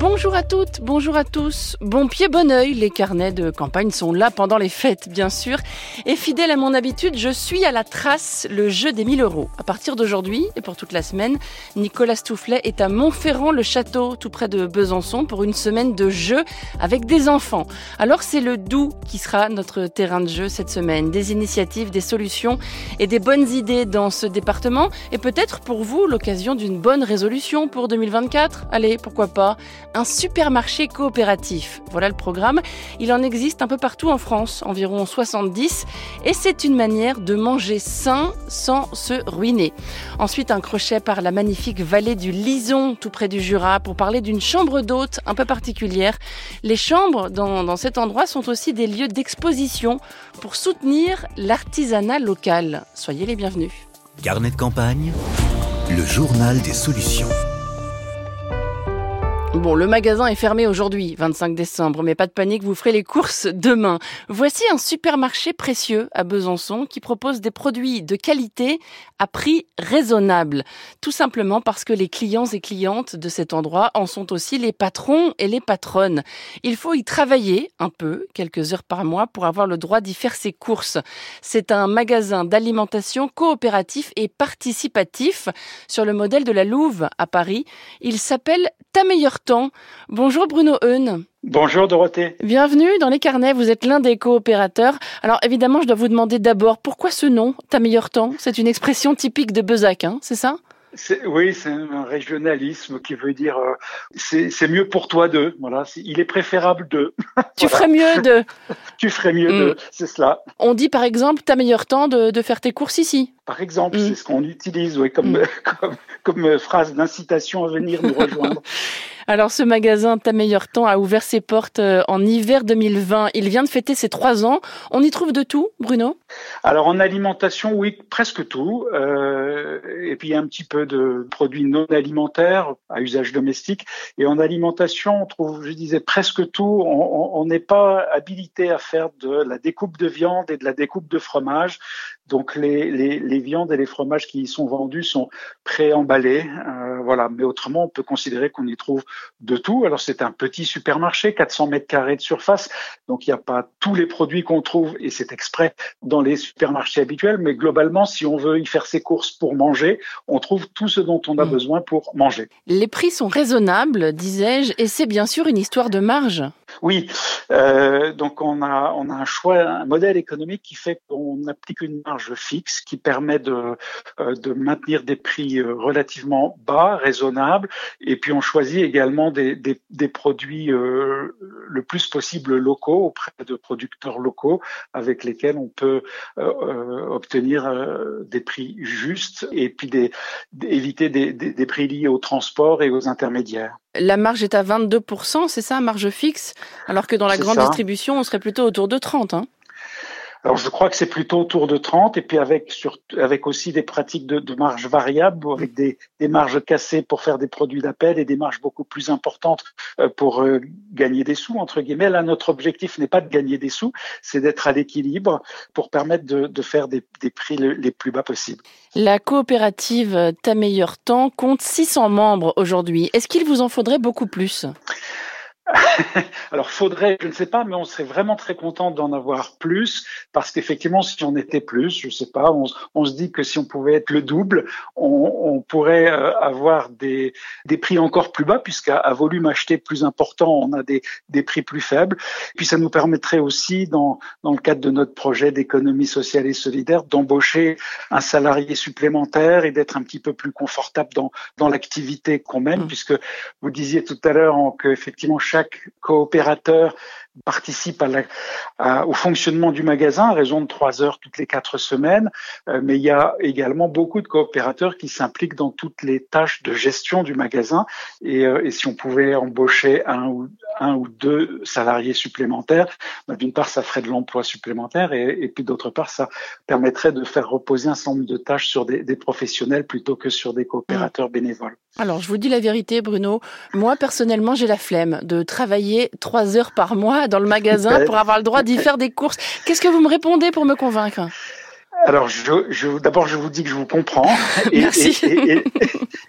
Bonjour à toutes, bonjour à tous. Bon pied, bon oeil, les carnets de campagne sont là pendant les fêtes, bien sûr. Et fidèle à mon habitude, je suis à la trace le jeu des 1000 euros. À partir d'aujourd'hui et pour toute la semaine, Nicolas Stoufflet est à Montferrand, le château, tout près de Besançon, pour une semaine de jeu avec des enfants. Alors c'est le Doubs qui sera notre terrain de jeu cette semaine. Des initiatives, des solutions et des bonnes idées dans ce département. Et peut-être pour vous l'occasion d'une bonne résolution pour 2024. Allez, pourquoi pas un supermarché coopératif. Voilà le programme. Il en existe un peu partout en France, environ 70, et c'est une manière de manger sain sans se ruiner. Ensuite, un crochet par la magnifique vallée du Lison, tout près du Jura, pour parler d'une chambre d'hôte un peu particulière. Les chambres dans, dans cet endroit sont aussi des lieux d'exposition pour soutenir l'artisanat local. Soyez les bienvenus. Carnet de campagne, le journal des solutions. Bon, le magasin est fermé aujourd'hui, 25 décembre, mais pas de panique, vous ferez les courses demain. Voici un supermarché précieux à Besançon qui propose des produits de qualité à prix raisonnable. Tout simplement parce que les clients et clientes de cet endroit en sont aussi les patrons et les patronnes. Il faut y travailler un peu, quelques heures par mois, pour avoir le droit d'y faire ses courses. C'est un magasin d'alimentation coopératif et participatif sur le modèle de la Louve à Paris. Il s'appelle Ta meilleure temps. Bonjour Bruno Heun. Bonjour Dorothée. Bienvenue dans les carnets, vous êtes l'un des coopérateurs. Alors évidemment, je dois vous demander d'abord pourquoi ce nom, Ta meilleure temps? C'est une expression typique de Bezac, hein, c'est ça? Oui, c'est un régionalisme qui veut dire euh, c'est mieux pour toi de. Voilà, il est préférable de. Tu voilà. ferais mieux de. tu ferais mieux de, c'est cela. On dit par exemple, ta meilleure temps de, de faire tes courses ici. Par exemple, mm. c'est ce qu'on utilise oui, comme, mm. comme, comme phrase d'incitation à venir nous rejoindre. Alors ce magasin Ta meilleur temps a ouvert ses portes euh, en hiver 2020. Il vient de fêter ses trois ans. On y trouve de tout, Bruno? Alors en alimentation, oui, presque tout. Euh, et puis il y a un petit peu de produits non alimentaires à usage domestique. Et en alimentation, on trouve, je disais, presque tout. On n'est pas habilité à faire de la découpe de viande et de la découpe de fromage. Donc les, les, les, viandes et les fromages qui y sont vendus sont préemballés, euh, voilà. Mais autrement, on peut considérer qu'on y trouve de tout. Alors c'est un petit supermarché, 400 mètres carrés de surface, donc il n'y a pas tous les produits qu'on trouve et c'est exprès dans les supermarchés habituels. Mais globalement, si on veut y faire ses courses pour manger, on trouve tout ce dont on a mmh. besoin pour manger. Les prix sont raisonnables, disais-je, et c'est bien sûr une histoire de marge. Oui, euh, donc on a on a un choix, un modèle économique qui fait qu'on applique une marge fixe qui permet de euh, maintenir des prix euh, relativement bas, raisonnables, et puis on choisit également des produits le plus possible locaux auprès de producteurs locaux avec lesquels on peut obtenir des prix justes et puis des, éviter des, des, des prix liés au transport et aux intermédiaires. La marge est à 22%, c'est ça, marge fixe? Alors que dans la grande ça. distribution, on serait plutôt autour de 30. Hein alors je crois que c'est plutôt autour de 30 et puis avec avec aussi des pratiques de, marge variable avec des, des, marges cassées pour faire des produits d'appel et des marges beaucoup plus importantes euh, pour euh, gagner des sous entre guillemets. Là notre objectif n'est pas de gagner des sous, c'est d'être à l'équilibre pour permettre de, faire des, des prix le, les plus bas possibles. La coopérative Ta meilleur temps compte 600 membres aujourd'hui. Est-ce qu'il vous en faudrait beaucoup plus? Alors, faudrait, je ne sais pas, mais on serait vraiment très content d'en avoir plus, parce qu'effectivement, si on était plus, je ne sais pas, on, on, se dit que si on pouvait être le double, on, on pourrait euh, avoir des, des prix encore plus bas, puisqu'à volume acheté plus important, on a des, des prix plus faibles. Puis ça nous permettrait aussi, dans, dans le cadre de notre projet d'économie sociale et solidaire, d'embaucher un salarié supplémentaire et d'être un petit peu plus confortable dans, dans l'activité qu'on mène, mmh. puisque vous disiez tout à l'heure qu'effectivement, chaque chaque coopérateur participe au fonctionnement du magasin à raison de trois heures toutes les quatre semaines, euh, mais il y a également beaucoup de coopérateurs qui s'impliquent dans toutes les tâches de gestion du magasin. Et, euh, si on pouvait embaucher un ou, deux salariés supplémentaires, bah, d'une part, ça ferait de l'emploi supplémentaire et, puis d'autre part, ça permettrait de faire reposer un certain nombre de tâches sur des, professionnels plutôt que sur des coopérateurs bénévoles. Alors, je vous dis la vérité, Bruno. Moi, personnellement, j'ai la flemme de travailler trois heures par mois dans le magasin pour avoir le droit d'y faire des courses. Qu'est-ce que vous me répondez pour me convaincre? Alors, je, je, d'abord, je vous dis que je vous comprends. Et, Merci. Et, et,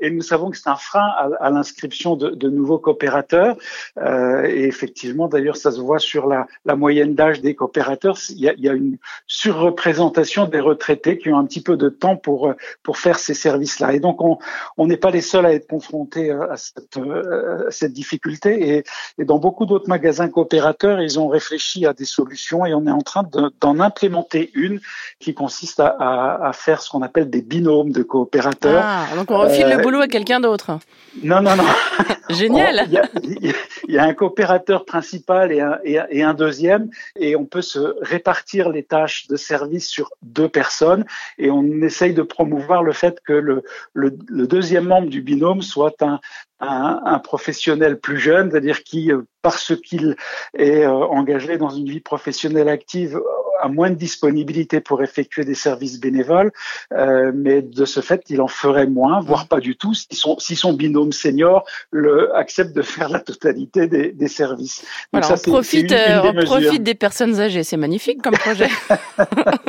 et, nous savons que c'est un frein à, à l'inscription de, de, nouveaux coopérateurs. Euh, et effectivement, d'ailleurs, ça se voit sur la, la moyenne d'âge des coopérateurs. Il y, a, il y, a, une surreprésentation des retraités qui ont un petit peu de temps pour pour faire ces services-là. Et donc, on n'est pas les seuls à être confrontés à cette, à cette difficulté. Et, dans beaucoup d'autres magasins coopérateurs, ils ont réfléchi à des solutions et on est en train d'en implémenter une qui consiste consiste à, à, faire ce qu'on appelle des binômes de coopérateurs. Ah, donc on refile euh, le boulot à quelqu'un d'autre. Non, non, non. Génial. Il y, y, y, a un coopérateur principal et un, et, et un, deuxième, et on peut se répartir les tâches de service sur deux personnes, et on essaye de promouvoir le fait que le, le, le deuxième membre du binôme soit un, un, un, professionnel plus jeune, c'est-à-dire qui, euh, parce qu'il est euh, engagé dans une vie professionnelle active, a moins de disponibilité pour effectuer des services bénévoles, euh, mais de ce fait, il en ferait moins, voire pas du tout, si son, si son binôme senior le, accepte de faire la totalité des, des services. Donc voilà, ça, on profite, une, une des on profite des personnes âgées, c'est magnifique comme projet.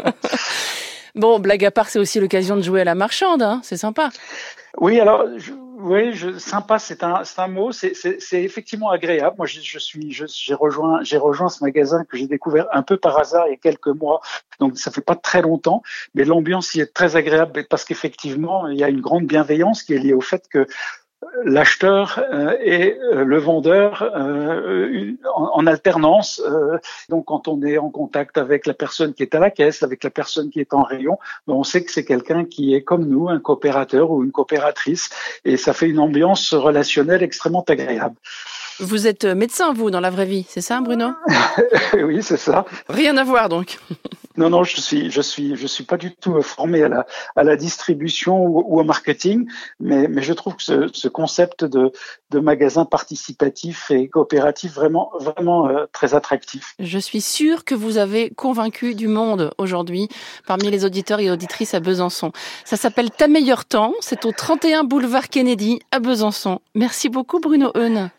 bon, blague à part, c'est aussi l'occasion de jouer à la marchande, hein, c'est sympa. Oui, alors je, oui, je, sympa, c'est un, un mot. C'est, effectivement agréable. Moi, je, je suis, j'ai rejoint, j'ai rejoint ce magasin que j'ai découvert un peu par hasard il y a quelques mois. Donc, ça fait pas très longtemps, mais l'ambiance y est très agréable parce qu'effectivement, il y a une grande bienveillance qui est liée au fait que l'acheteur euh, et euh, le vendeur euh, en, alternance. donc, quand on est en contact avec la personne qui est à la caisse, avec la personne qui est en rayon, ben, on sait que c'est quelqu'un qui est comme nous, un coopérateur ou une coopératrice, et ça fait une ambiance relationnelle extrêmement agréable. Vous êtes médecin, vous, dans la vraie vie, c'est ça, Bruno? Oui, c'est ça. Rien à voir, donc. Non, non, je suis, je suis, je suis pas du tout formé à la, à la distribution ou, au marketing, mais, mais je trouve que ce, ce concept de, de magasin participatif et coopératif vraiment, vraiment euh, très attractif. Je suis sûre que vous avez convaincu du monde aujourd'hui parmi les auditeurs et auditrices à Besançon. Ça s'appelle Ta meilleur temps. C'est au 31 boulevard Kennedy à Besançon. Merci beaucoup, Bruno Heune.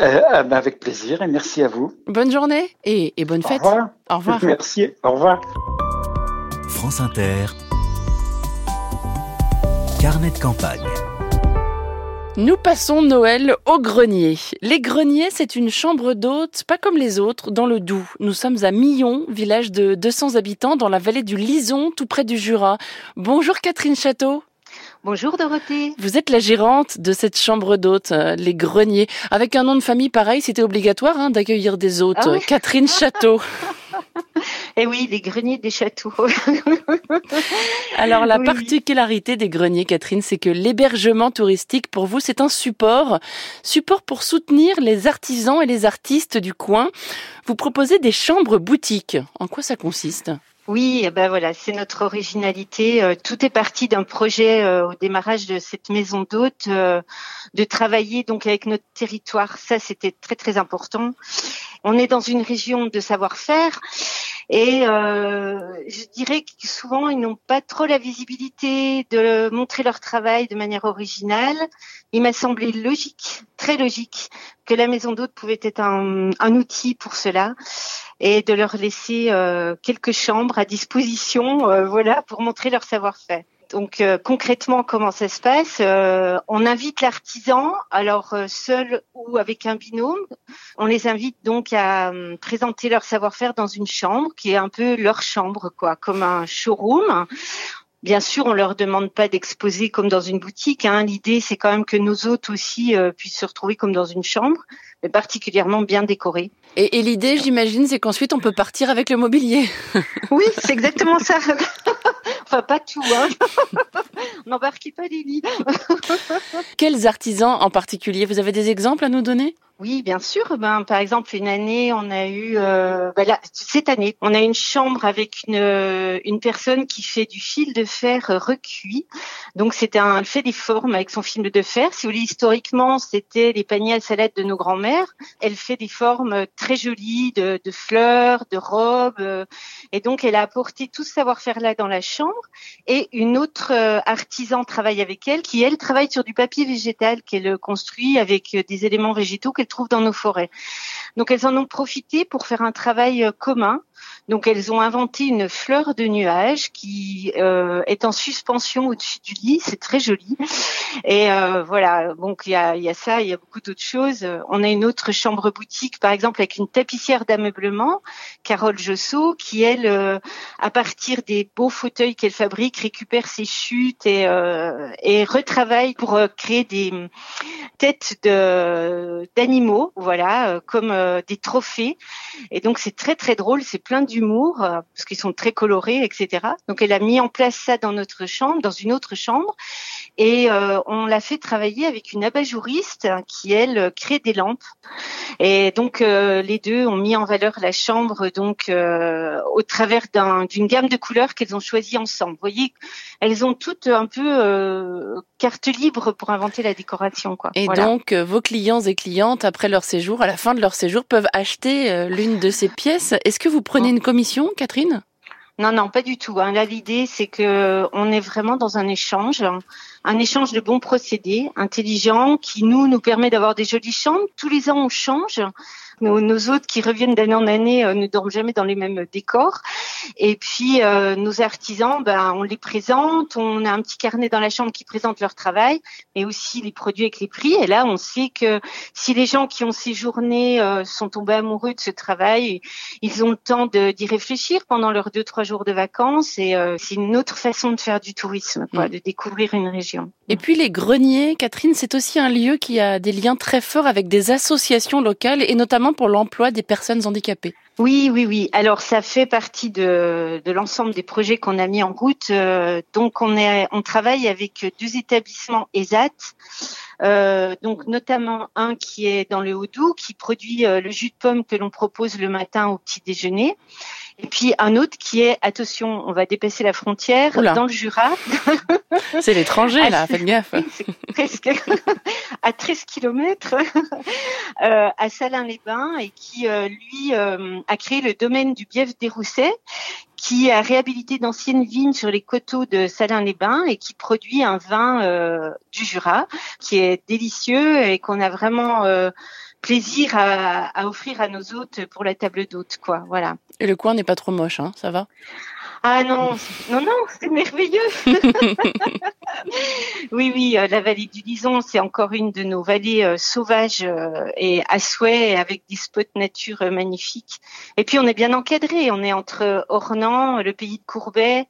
Euh, avec plaisir et merci à vous. Bonne journée et, et bonne fête. Au revoir. Au revoir. Merci. Au revoir. France Inter. Carnet de campagne. Nous passons Noël au grenier. Les greniers, c'est une chambre d'hôte, pas comme les autres, dans le Doubs. Nous sommes à Millon, village de 200 habitants dans la vallée du Lison, tout près du Jura. Bonjour Catherine Château. Bonjour Dorothée. Vous êtes la gérante de cette chambre d'hôtes, euh, les greniers. Avec un nom de famille pareil, c'était obligatoire hein, d'accueillir des hôtes. Ah oui Catherine Château. Eh oui, les greniers des châteaux. Alors la oui. particularité des greniers, Catherine, c'est que l'hébergement touristique, pour vous, c'est un support. Support pour soutenir les artisans et les artistes du coin. Vous proposez des chambres boutiques. En quoi ça consiste? Oui, eh ben voilà, c'est notre originalité. Euh, tout est parti d'un projet euh, au démarrage de cette maison d'hôte, euh, de travailler donc avec notre territoire. Ça, c'était très très important. On est dans une région de savoir-faire et euh, je dirais que souvent ils n'ont pas trop la visibilité de montrer leur travail de manière originale. Il m'a semblé logique, très logique, que la maison d'hôte pouvait être un, un outil pour cela et de leur laisser euh, quelques chambres à disposition, euh, voilà, pour montrer leur savoir-faire. Donc euh, concrètement, comment ça se passe euh, On invite l'artisan, alors euh, seul ou avec un binôme. On les invite donc à hum, présenter leur savoir-faire dans une chambre qui est un peu leur chambre, quoi, comme un showroom. Bien sûr, on leur demande pas d'exposer comme dans une boutique. Hein. L'idée, c'est quand même que nos hôtes aussi euh, puissent se retrouver comme dans une chambre, mais particulièrement bien décorée. Et, et l'idée, j'imagine, c'est qu'ensuite on peut partir avec le mobilier. oui, c'est exactement ça. enfin, pas tout. Hein. N'embarquez pas des lits. Quels artisans en particulier? Vous avez des exemples à nous donner? Oui, bien sûr. Ben, par exemple, une année, on a eu, euh, ben là, cette année, on a une chambre avec une, une personne qui fait du fil de fer recuit. Donc, c'était un, elle fait des formes avec son fil de fer. Si vous voulez, historiquement, c'était les paniers à salade de nos grands-mères. Elle fait des formes très jolies de, de fleurs, de robes. Et donc, elle a apporté tout ce savoir-faire-là dans la chambre. Et une autre euh, artisan travaille avec elle, qui, elle, travaille sur du papier végétal qu'elle construit avec des éléments végétaux qu'elle trouve dans nos forêts. Donc elles en ont profité pour faire un travail euh, commun Donc elles ont inventé une fleur de nuage qui euh, est en suspension au-dessus du lit. C'est très joli. Et euh, voilà, donc il y a, ça, il y a beaucoup d'autres choses. On a une autre chambre boutique, par exemple, avec une tapissière d'ameublement, Carole Jossot, qui elle, à partir des beaux fauteuils qu'elle fabrique, récupère ses chutes et, et retravaille pour créer des têtes de d'animaux, voilà, comme des trophées. Et donc c'est très très drôle, c'est plein d'humour parce qu'ils sont très colorés, etc. Donc elle a mis en place ça dans notre chambre, dans une autre chambre, et on l'a fait travailler avec une abat-jouriste qui elle crée des lampes. Et donc les deux ont mis en valeur la chambre donc au travers d'une gamme de couleurs qu'elles ont choisies ensemble. Vous voyez, elles ont toutes un peu euh, carte libre pour inventer la décoration. Quoi. Et donc, euh, vos clients et clientes, après leur séjour, à la fin de leur séjour, peuvent acheter euh, l'une de ces pièces. Est-ce que vous prenez une commission, Catherine? Non, non, pas du tout. Hein. Là, l'idée, c'est que on est vraiment dans un échange, un échange de bons procédés, intelligents, qui nous nous permet d'avoir des jolies chambres. Tous les ans, on change. Nos, nos hôtes qui reviennent d'année en année euh, ne dorment jamais dans les mêmes décors. Et puis euh, nos artisans, ben, on les présente, on a un petit carnet dans la chambre qui présente leur travail, mais aussi les produits avec les prix. Et là, on sait que si les gens qui ont séjourné euh, sont tombés amoureux de ce travail, ils ont le temps d'y réfléchir pendant leurs deux trois jours de vacances. Et c'est une autre façon de faire du tourisme, quoi, mm. de découvrir une région. Et puis les greniers, Catherine, c'est aussi un lieu qui a des liens très forts avec des associations locales et notamment pour l'emploi des personnes handicapées. Oui, oui, oui. Alors ça fait partie de, de l'ensemble des projets qu'on a mis en route. Euh, donc on est, on travaille avec deux établissements ESAT. Euh, donc notamment un qui est dans le Haut-Doubs, qui produit euh, le jus de pomme que l'on propose le matin au petit déjeuner. Et puis un autre qui est, attention, on va dépasser la frontière, dans le Jura. C'est l'étranger là, faites gaffe. presque à 13 kilomètres, euh, à Salins-les-Bains, et qui, euh, lui, euh, a créé le domaine du Bief des Roussets, qui a réhabilité d'anciennes vignes sur les coteaux de Salins-les-Bains et qui produit un vin du Jura qui est délicieux et qu'on a vraiment plaisir à, offrir à nos hôtes pour la table d'hôtes, quoi. Voilà. Et le coin n'est pas trop moche, hein Ça va? Ah non, non, non, c'est merveilleux. oui, oui, euh, la vallée du Lison, c'est encore une de nos vallées euh, sauvages euh, et à souhait, avec des spots nature magnifiques. Et puis on est bien encadré, on est entre Ornans, le pays de Courbet,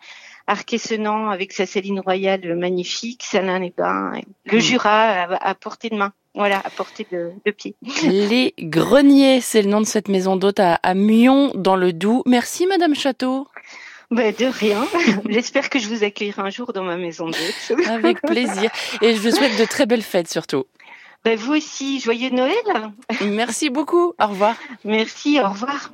Arquessenan avec sa saline royale magnifique, Salins-les-Bains, le Jura à portée de main. Voilà, à portée de, pied. Les Greniers, c'est le nom de cette maison d'hôte à, à Mion, dans le Doubs. Merci, Madame Château. Ben, de rien. J'espère que je vous accueillerai un jour dans ma maison d'hôte. Avec plaisir. Et je vous souhaite de très belles fêtes surtout. Ben, vous aussi, joyeux Noël. Merci beaucoup. Au revoir. Merci, au revoir.